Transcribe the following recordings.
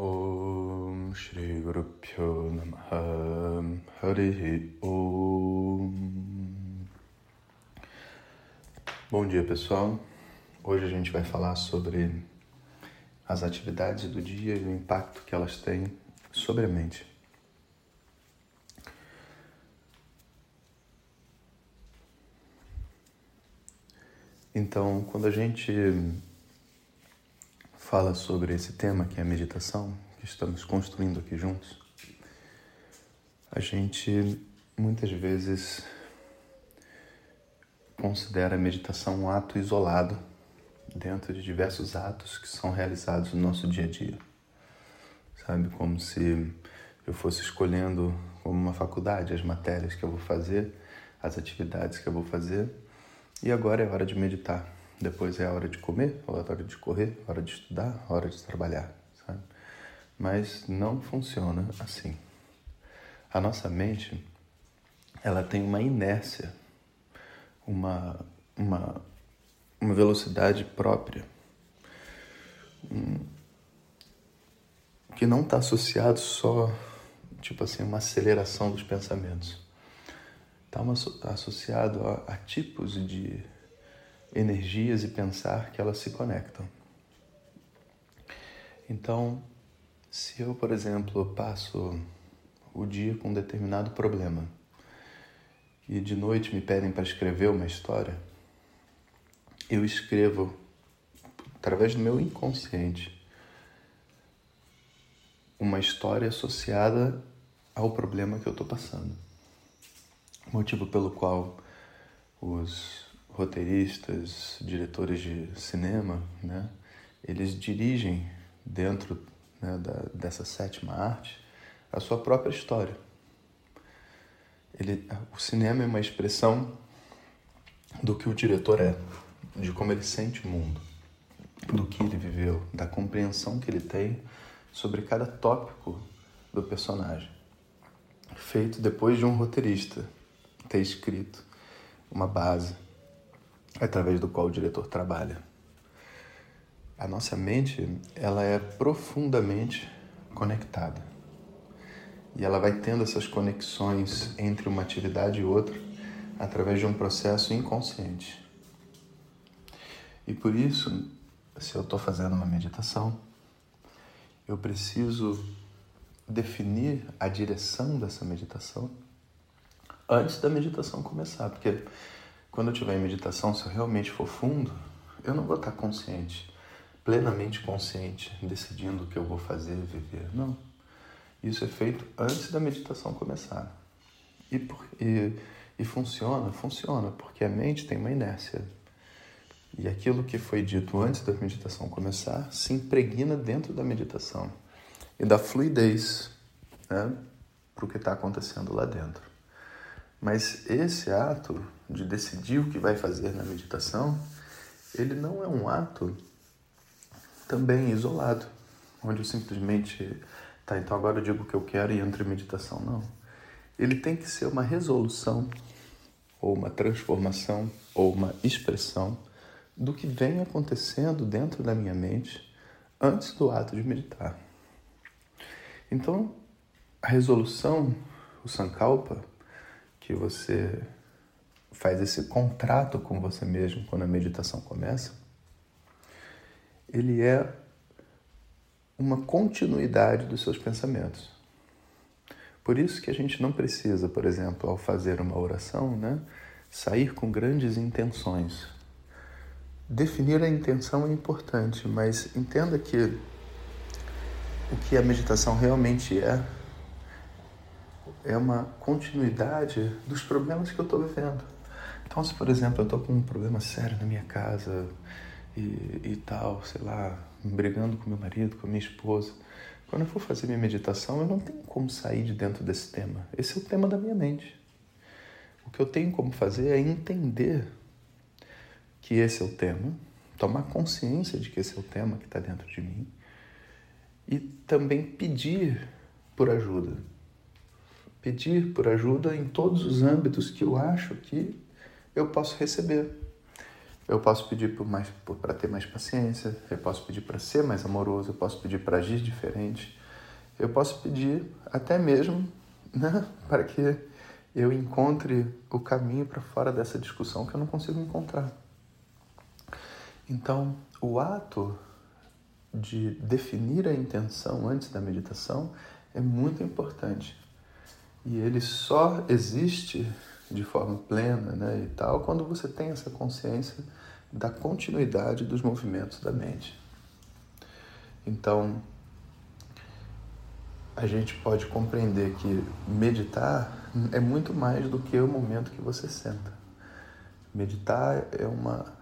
Om Shri Guru Pyo Namaha Om. Bom dia pessoal, hoje a gente vai falar sobre as atividades do dia e o impacto que elas têm sobre a mente. Então, quando a gente fala sobre esse tema que é a meditação, que estamos construindo aqui juntos, a gente muitas vezes considera a meditação um ato isolado dentro de diversos atos que são realizados no nosso dia a dia. Sabe, como se eu fosse escolhendo como uma faculdade as matérias que eu vou fazer, as atividades que eu vou fazer, e agora é hora de meditar depois é a hora de comer, a hora de correr, a hora de estudar, a hora de trabalhar, sabe? Mas não funciona assim. A nossa mente, ela tem uma inércia, uma, uma, uma velocidade própria, hum, que não está associado só, tipo assim, uma aceleração dos pensamentos. Está associado a, a tipos de energias e pensar que elas se conectam. Então, se eu, por exemplo, passo o dia com um determinado problema e de noite me pedem para escrever uma história, eu escrevo através do meu inconsciente uma história associada ao problema que eu estou passando. Motivo pelo qual os roteiristas, diretores de cinema, né, eles dirigem dentro né, da, dessa sétima arte a sua própria história. Ele, o cinema é uma expressão do que o diretor é, de como ele sente o mundo, do que ele viveu, da compreensão que ele tem sobre cada tópico do personagem, feito depois de um roteirista ter escrito uma base através do qual o diretor trabalha. A nossa mente, ela é profundamente conectada. E ela vai tendo essas conexões entre uma atividade e outra através de um processo inconsciente. E por isso, se eu estou fazendo uma meditação, eu preciso definir a direção dessa meditação antes da meditação começar, porque quando eu estiver em meditação, se eu realmente for fundo, eu não vou estar consciente, plenamente consciente, decidindo o que eu vou fazer, viver. Não. Isso é feito antes da meditação começar. E, por, e, e funciona? Funciona, porque a mente tem uma inércia. E aquilo que foi dito antes da meditação começar se impregna dentro da meditação e dá fluidez né, para o que está acontecendo lá dentro. Mas esse ato de decidir o que vai fazer na meditação, ele não é um ato também isolado, onde eu simplesmente, tá, então agora eu digo o que eu quero e entro em meditação. Não. Ele tem que ser uma resolução, ou uma transformação, ou uma expressão do que vem acontecendo dentro da minha mente antes do ato de meditar. Então, a resolução, o sankalpa, que você faz esse contrato com você mesmo quando a meditação começa, ele é uma continuidade dos seus pensamentos. Por isso que a gente não precisa, por exemplo, ao fazer uma oração, né, sair com grandes intenções. Definir a intenção é importante, mas entenda que o que a meditação realmente é é uma continuidade dos problemas que eu estou vivendo. Então, se por exemplo eu estou com um problema sério na minha casa e, e tal, sei lá, brigando com meu marido, com minha esposa, quando eu for fazer minha meditação, eu não tenho como sair de dentro desse tema. Esse é o tema da minha mente. O que eu tenho como fazer é entender que esse é o tema, tomar consciência de que esse é o tema que está dentro de mim e também pedir por ajuda pedir por ajuda em todos os âmbitos que eu acho que eu posso receber. Eu posso pedir para ter mais paciência, eu posso pedir para ser mais amoroso, eu posso pedir para agir diferente, eu posso pedir até mesmo né, para que eu encontre o caminho para fora dessa discussão que eu não consigo encontrar. Então, o ato de definir a intenção antes da meditação é muito importante. E ele só existe de forma plena né, e tal quando você tem essa consciência da continuidade dos movimentos da mente. Então, a gente pode compreender que meditar é muito mais do que o momento que você senta. Meditar é uma,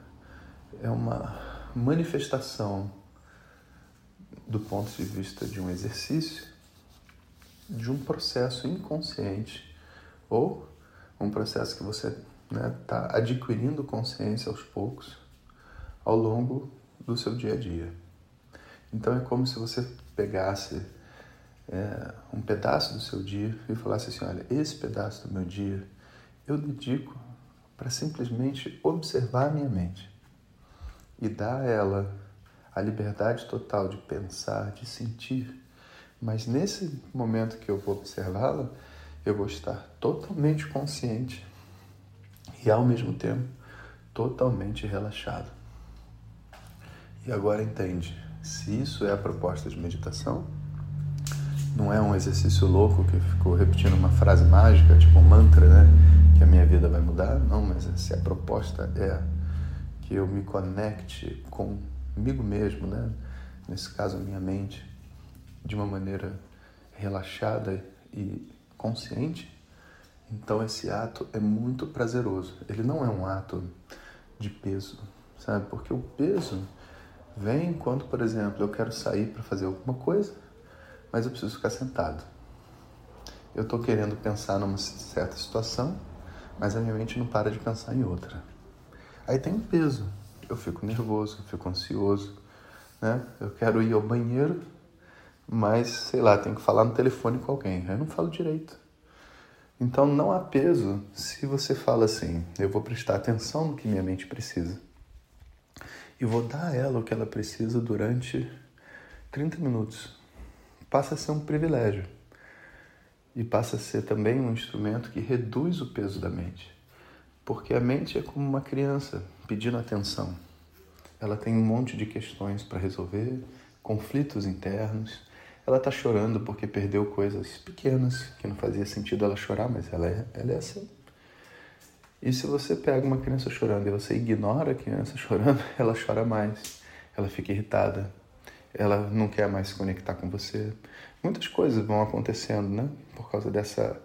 é uma manifestação do ponto de vista de um exercício, de um processo inconsciente ou um processo que você está né, tá adquirindo consciência aos poucos ao longo do seu dia a dia. Então é como se você pegasse é, um pedaço do seu dia e falasse assim: olha, esse pedaço do meu dia eu dedico para simplesmente observar a minha mente e dar a ela a liberdade total de pensar, de sentir. Mas nesse momento que eu vou observá-la, eu vou estar totalmente consciente e ao mesmo tempo totalmente relaxado. E agora entende, se isso é a proposta de meditação, não é um exercício louco que ficou repetindo uma frase mágica, tipo um mantra, né? Que a minha vida vai mudar. Não, mas se a proposta é que eu me conecte comigo mesmo, né? Nesse caso, a minha mente, de uma maneira relaxada e consciente, então esse ato é muito prazeroso. Ele não é um ato de peso, sabe? Porque o peso vem quando, por exemplo, eu quero sair para fazer alguma coisa mas eu preciso ficar sentado. Eu estou querendo pensar numa certa situação, mas a minha mente não para de pensar em outra. Aí tem um peso. Eu fico nervoso, eu fico ansioso, né? Eu quero ir ao banheiro, mas sei lá, tenho que falar no telefone com alguém. Eu não falo direito. Então não há peso se você fala assim: eu vou prestar atenção no que minha mente precisa e vou dar a ela o que ela precisa durante 30 minutos passa a ser um privilégio e passa a ser também um instrumento que reduz o peso da mente. Porque a mente é como uma criança pedindo atenção. Ela tem um monte de questões para resolver, conflitos internos. Ela está chorando porque perdeu coisas pequenas que não fazia sentido ela chorar, mas ela é, ela é assim. E se você pega uma criança chorando e você ignora a criança chorando, ela chora mais, ela fica irritada, ela não quer mais se conectar com você. Muitas coisas vão acontecendo, né? Por causa dessa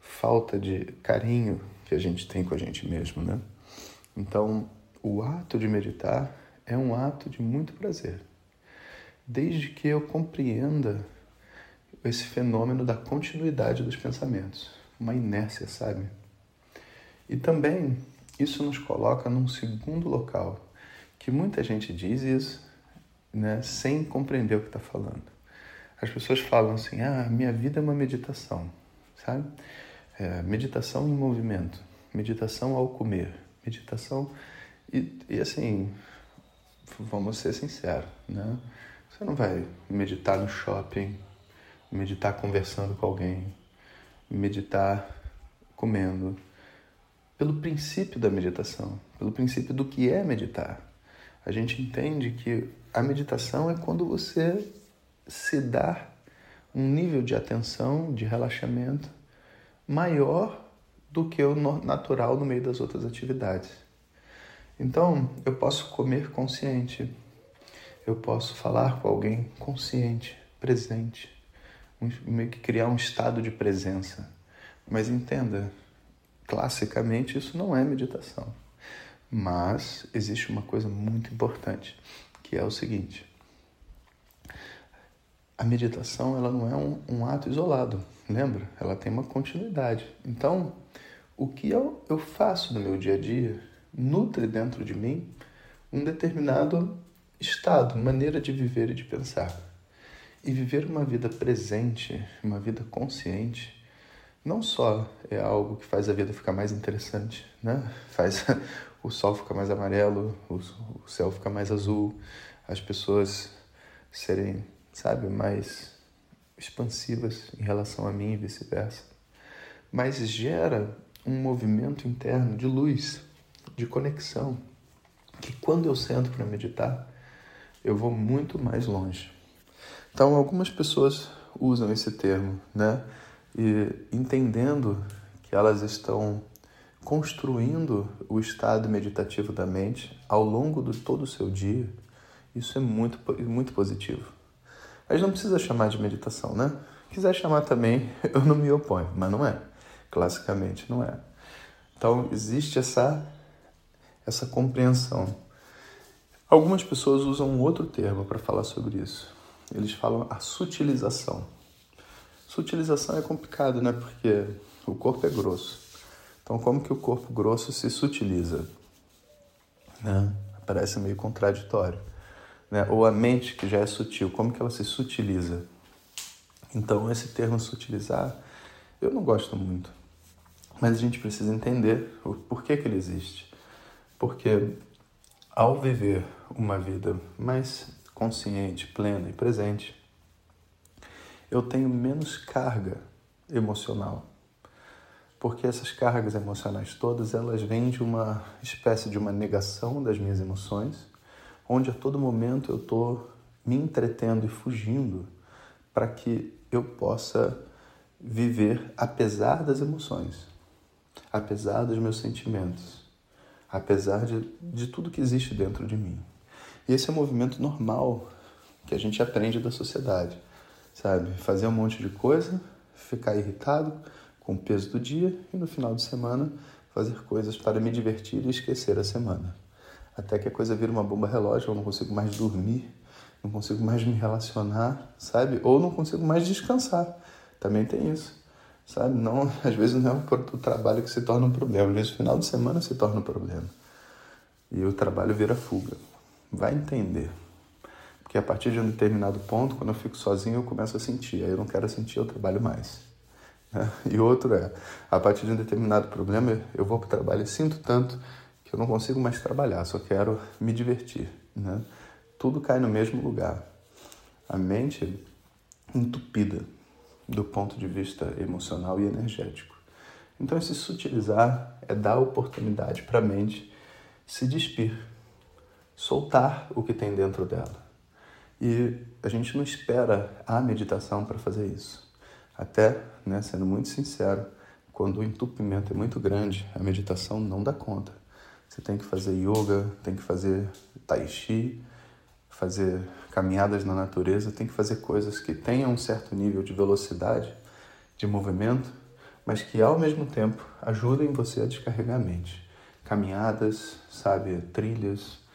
falta de carinho que a gente tem com a gente mesmo, né? Então, o ato de meditar é um ato de muito prazer. Desde que eu compreenda esse fenômeno da continuidade dos pensamentos, uma inércia, sabe? E também isso nos coloca num segundo local, que muita gente diz isso, né, sem compreender o que está falando. As pessoas falam assim: ah, minha vida é uma meditação, sabe? É, meditação em movimento, meditação ao comer, meditação. E, e assim, vamos ser sinceros, né? Você não vai meditar no shopping, meditar conversando com alguém, meditar comendo. Pelo princípio da meditação, pelo princípio do que é meditar. A gente entende que a meditação é quando você se dá um nível de atenção, de relaxamento maior do que o natural no meio das outras atividades. Então, eu posso comer consciente, eu posso falar com alguém consciente, presente, meio que criar um estado de presença. Mas entenda, classicamente isso não é meditação. Mas existe uma coisa muito importante que é o seguinte: a meditação ela não é um, um ato isolado, lembra? Ela tem uma continuidade. Então, o que eu, eu faço no meu dia a dia nutre dentro de mim um determinado estado, maneira de viver e de pensar. E viver uma vida presente, uma vida consciente, não só é algo que faz a vida ficar mais interessante, né? faz o sol fica mais amarelo, o céu fica mais azul, as pessoas serem, sabe, mais expansivas em relação a mim e vice-versa. Mas gera um movimento interno de luz, de conexão, que quando eu sento para meditar, eu vou muito mais longe. Então, algumas pessoas usam esse termo, né? E entendendo que elas estão construindo o estado meditativo da mente ao longo de todo o seu dia, isso é muito, muito positivo. Mas não precisa chamar de meditação, né? Quiser chamar também, eu não me oponho, mas não é. Classicamente não é. Então existe essa essa compreensão. Algumas pessoas usam um outro termo para falar sobre isso. Eles falam a sutilização. Sutilização é complicado, né? Porque o corpo é grosso. Então, como que o corpo grosso se sutiliza? Né? Parece meio contraditório. Né? Ou a mente, que já é sutil, como que ela se sutiliza? Então, esse termo sutilizar, eu não gosto muito. Mas a gente precisa entender o porquê que ele existe. Porque ao viver uma vida mais consciente, plena e presente, eu tenho menos carga emocional. Porque essas cargas emocionais todas, elas vêm de uma espécie de uma negação das minhas emoções, onde a todo momento eu estou me entretendo e fugindo para que eu possa viver apesar das emoções, apesar dos meus sentimentos, apesar de, de tudo que existe dentro de mim. Esse é um movimento normal que a gente aprende da sociedade, sabe? Fazer um monte de coisa, ficar irritado com o peso do dia e no final de semana fazer coisas para me divertir e esquecer a semana. Até que a coisa vira uma bomba relógio, eu não consigo mais dormir, não consigo mais me relacionar, sabe? Ou não consigo mais descansar. Também tem isso, sabe? Não, às vezes não é o trabalho que se torna um problema, às vezes o final de semana se torna um problema. E o trabalho vira fuga. Vai entender. Porque a partir de um determinado ponto, quando eu fico sozinho, eu começo a sentir. Aí eu não quero sentir, eu trabalho mais. Né? E outro é, a partir de um determinado problema, eu vou para o trabalho e sinto tanto que eu não consigo mais trabalhar, só quero me divertir. Né? Tudo cai no mesmo lugar. A mente entupida do ponto de vista emocional e energético. Então, esse sutilizar é dar oportunidade para a mente se despir, soltar o que tem dentro dela. E a gente não espera a meditação para fazer isso. Até, né, sendo muito sincero, quando o entupimento é muito grande, a meditação não dá conta. Você tem que fazer yoga, tem que fazer tai chi, fazer caminhadas na natureza, tem que fazer coisas que tenham um certo nível de velocidade, de movimento, mas que ao mesmo tempo ajudem você a descarregar a mente. Caminhadas, sabe, trilhas,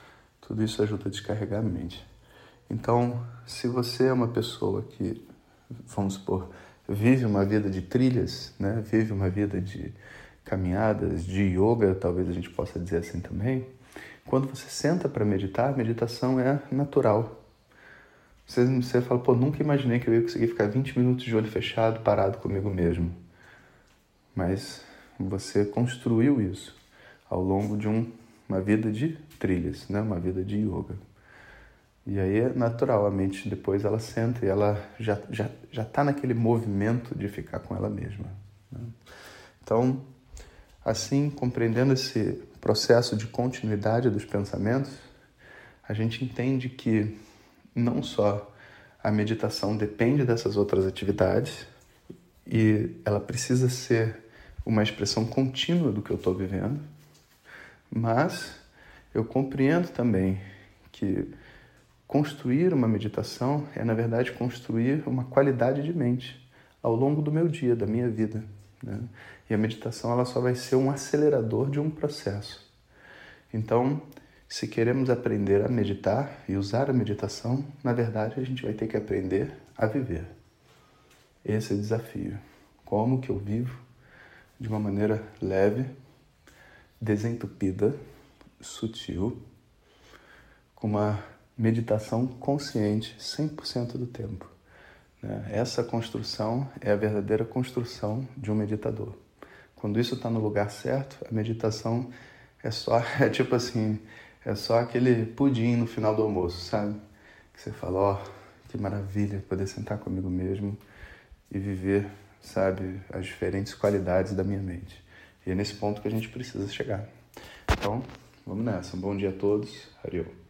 tudo isso ajuda a descarregar a mente. Então, se você é uma pessoa que, vamos supor, vive uma vida de trilhas, né? vive uma vida de caminhadas, de yoga, talvez a gente possa dizer assim também, quando você senta para meditar, a meditação é natural. Você, você fala, pô, nunca imaginei que eu ia conseguir ficar 20 minutos de olho fechado, parado comigo mesmo. Mas você construiu isso ao longo de um, uma vida de trilhas, né? uma vida de yoga. E aí natural, a mente depois ela senta e ela já já já está naquele movimento de ficar com ela mesma. Né? Então, assim, compreendendo esse processo de continuidade dos pensamentos, a gente entende que não só a meditação depende dessas outras atividades e ela precisa ser uma expressão contínua do que eu estou vivendo, mas eu compreendo também que Construir uma meditação é, na verdade, construir uma qualidade de mente ao longo do meu dia, da minha vida. Né? E a meditação ela só vai ser um acelerador de um processo. Então, se queremos aprender a meditar e usar a meditação, na verdade, a gente vai ter que aprender a viver. Esse é o desafio. Como que eu vivo de uma maneira leve, desentupida, sutil, com uma meditação consciente 100% do tempo. Né? Essa construção é a verdadeira construção de um meditador. Quando isso está no lugar certo, a meditação é só, é tipo assim, é só aquele pudim no final do almoço, sabe? Que você fala, ó, oh, que maravilha poder sentar comigo mesmo e viver, sabe, as diferentes qualidades da minha mente. E é nesse ponto que a gente precisa chegar. Então, vamos nessa. Um bom dia a todos. Ariel.